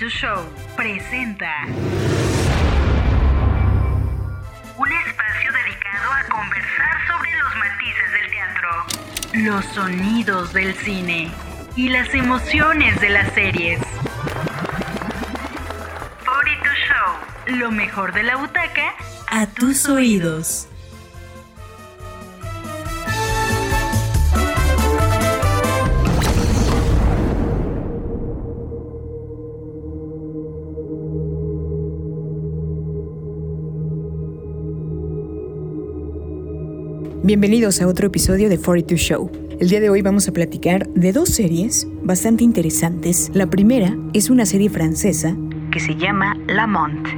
42 Show presenta un espacio dedicado a conversar sobre los matices del teatro, los sonidos del cine y las emociones de las series. 42 Show, lo mejor de la butaca a tus oídos. Bienvenidos a otro episodio de 42 Show. El día de hoy vamos a platicar de dos series bastante interesantes. La primera es una serie francesa que se llama La Monte.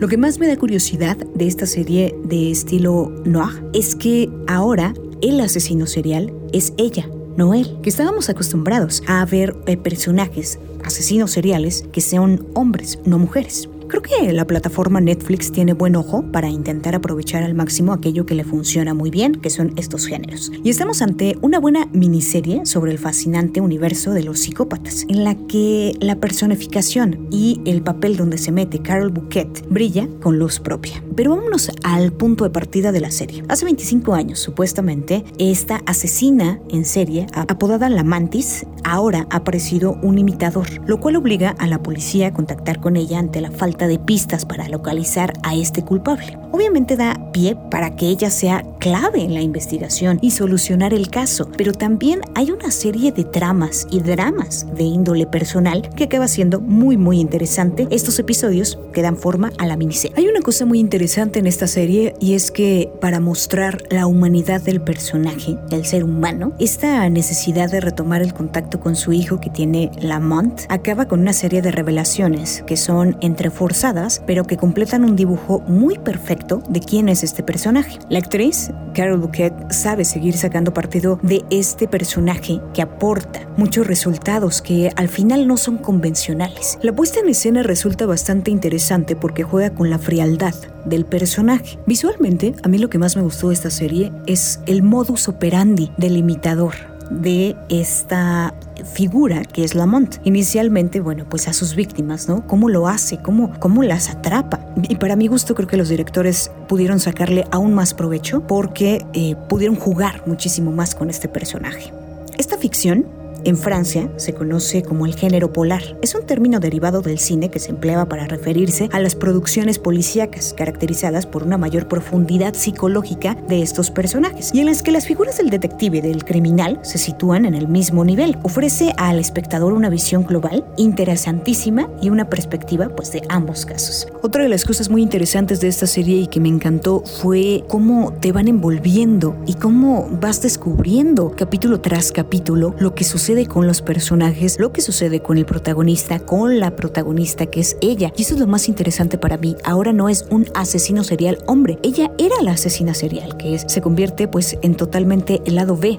Lo que más me da curiosidad de esta serie de estilo noir es que ahora el asesino serial es ella, no él, que estábamos acostumbrados a ver personajes, asesinos seriales, que sean hombres, no mujeres. Creo que la plataforma Netflix tiene buen ojo para intentar aprovechar al máximo aquello que le funciona muy bien, que son estos géneros. Y estamos ante una buena miniserie sobre el fascinante universo de los psicópatas, en la que la personificación y el papel donde se mete Carol Bouquet brilla con luz propia. Pero vámonos al punto de partida de la serie. Hace 25 años, supuestamente, esta asesina en serie, apodada La Mantis, ahora ha aparecido un imitador, lo cual obliga a la policía a contactar con ella ante la falta de pistas para localizar a este culpable. Obviamente da pie para que ella sea clave en la investigación y solucionar el caso, pero también hay una serie de tramas y dramas de índole personal que acaba siendo muy muy interesante. Estos episodios que dan forma a la miniserie. Hay una cosa muy interesante en esta serie y es que para mostrar la humanidad del personaje, el ser humano, esta necesidad de retomar el contacto con su hijo que tiene Lamont acaba con una serie de revelaciones que son entre forzadas, pero que completan un dibujo muy perfecto de quién es este personaje. La actriz, Carol Bouquet, sabe seguir sacando partido de este personaje que aporta muchos resultados que al final no son convencionales. La puesta en escena resulta bastante interesante porque juega con la frialdad del personaje. Visualmente, a mí lo que más me gustó de esta serie es el modus operandi del imitador de esta figura que es Lamont. Inicialmente, bueno, pues a sus víctimas, ¿no? ¿Cómo lo hace? ¿Cómo, cómo las atrapa? Y para mi gusto creo que los directores pudieron sacarle aún más provecho porque eh, pudieron jugar muchísimo más con este personaje. Esta ficción en Francia se conoce como el género polar. Es un término derivado del cine que se empleaba para referirse a las producciones policíacas, caracterizadas por una mayor profundidad psicológica de estos personajes, y en las que las figuras del detective y del criminal se sitúan en el mismo nivel. Ofrece al espectador una visión global, interesantísima y una perspectiva pues, de ambos casos. Otra de las cosas muy interesantes de esta serie y que me encantó fue cómo te van envolviendo y cómo vas descubriendo capítulo tras capítulo lo que sucede con los personajes, lo que sucede con el protagonista, con la protagonista que es ella. Y eso es lo más interesante para mí. Ahora no es un asesino serial hombre, ella era la asesina serial, que es, se convierte pues en totalmente el lado B.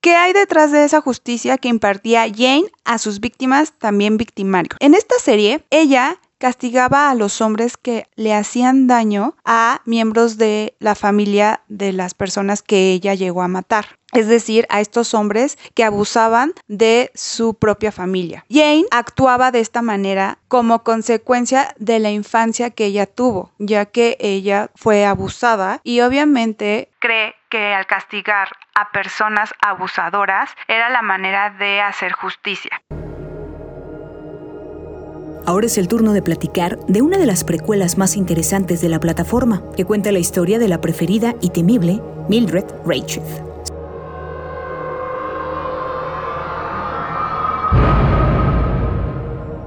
¿Qué hay detrás de esa justicia que impartía Jane a sus víctimas, también victimarios? En esta serie, ella castigaba a los hombres que le hacían daño a miembros de la familia de las personas que ella llegó a matar. Es decir, a estos hombres que abusaban de su propia familia. Jane actuaba de esta manera como consecuencia de la infancia que ella tuvo, ya que ella fue abusada y obviamente cree que al castigar a personas abusadoras era la manera de hacer justicia. Ahora es el turno de platicar de una de las precuelas más interesantes de la plataforma, que cuenta la historia de la preferida y temible Mildred Rachel.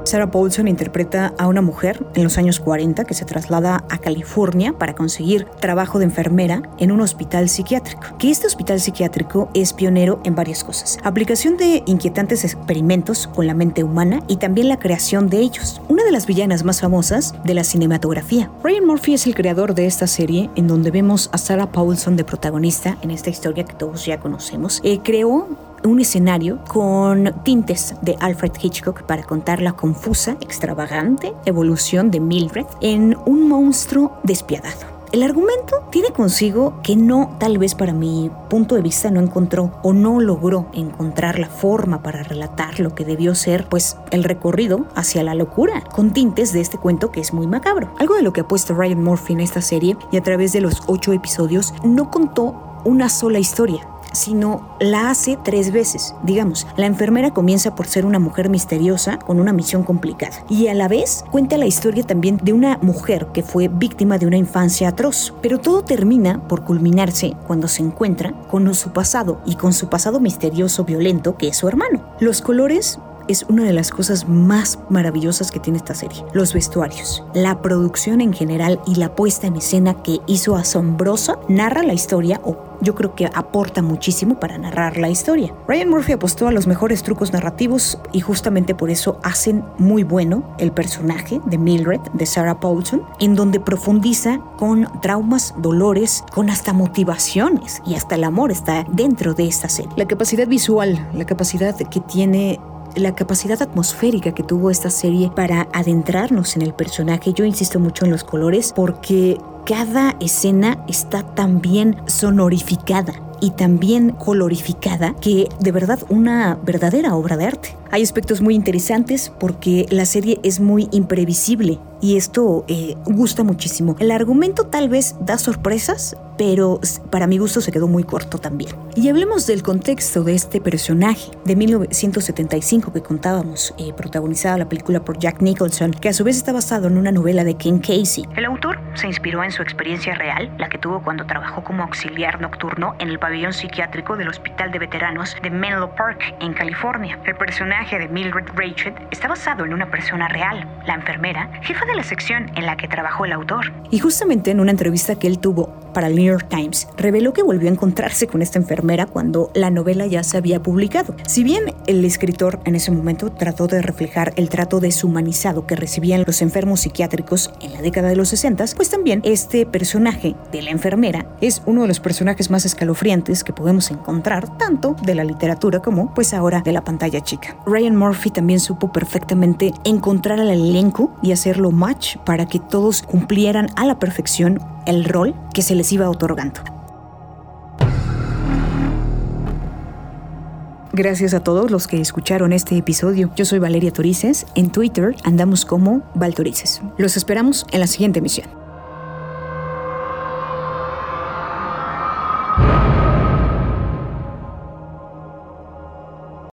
Sarah Paulson interpreta a una mujer en los años 40 que se traslada a California para conseguir trabajo de enfermera en un hospital psiquiátrico. Que este hospital psiquiátrico es pionero en varias cosas. Aplicación de inquietantes experimentos con la mente humana y también la creación de ellos. Una de las villanas más famosas de la cinematografía. Ryan Murphy es el creador de esta serie en donde vemos a Sarah Paulson de protagonista en esta historia que todos ya conocemos. Eh, creó un escenario con tintes de Alfred Hitchcock para contar la confusa, extravagante evolución de Mildred en un monstruo despiadado. El argumento tiene consigo que no, tal vez para mi punto de vista, no encontró o no logró encontrar la forma para relatar lo que debió ser, pues, el recorrido hacia la locura, con tintes de este cuento que es muy macabro. Algo de lo que ha puesto Ryan Murphy en esta serie y a través de los ocho episodios no contó una sola historia, sino la hace tres veces. Digamos, la enfermera comienza por ser una mujer misteriosa con una misión complicada y a la vez cuenta la historia también de una mujer que fue víctima de una infancia atroz. Pero todo termina por culminarse cuando se encuentra con su pasado y con su pasado misterioso violento que es su hermano. Los colores es una de las cosas más maravillosas que tiene esta serie. Los vestuarios, la producción en general y la puesta en escena que hizo asombrosa narra la historia o yo creo que aporta muchísimo para narrar la historia. Ryan Murphy apostó a los mejores trucos narrativos y justamente por eso hacen muy bueno el personaje de Mildred, de Sarah Paulson, en donde profundiza con traumas, dolores, con hasta motivaciones y hasta el amor está dentro de esta serie. La capacidad visual, la capacidad que tiene la capacidad atmosférica que tuvo esta serie para adentrarnos en el personaje. Yo insisto mucho en los colores porque cada escena está tan bien sonorificada y también colorificada que de verdad una verdadera obra de arte. Hay aspectos muy interesantes porque la serie es muy imprevisible y esto eh, gusta muchísimo. El argumento tal vez da sorpresas, pero para mi gusto se quedó muy corto también. Y hablemos del contexto de este personaje de 1975 que contábamos, eh, protagonizada la película por Jack Nicholson, que a su vez está basado en una novela de Ken Casey. El autor se inspiró en su experiencia real, la que tuvo cuando trabajó como auxiliar nocturno en el pabellón psiquiátrico del Hospital de Veteranos de Menlo Park, en California. El personaje de Mildred Rachel está basado en una persona real, la enfermera, jefa de la sección en la que trabajó el autor. Y justamente en una entrevista que él tuvo para el New York Times, reveló que volvió a encontrarse con esta enfermera cuando la novela ya se había publicado. Si bien el escritor en ese momento trató de reflejar el trato deshumanizado que recibían los enfermos psiquiátricos en la década de los 60, pues también este personaje de la enfermera es uno de los personajes más escalofriantes que podemos encontrar tanto de la literatura como pues ahora de la pantalla chica. Ryan Murphy también supo perfectamente encontrar al elenco y hacerlo match para que todos cumplieran a la perfección el rol que se les iba otorgando. Gracias a todos los que escucharon este episodio. Yo soy Valeria Torices. En Twitter andamos como Valtorices. Los esperamos en la siguiente emisión.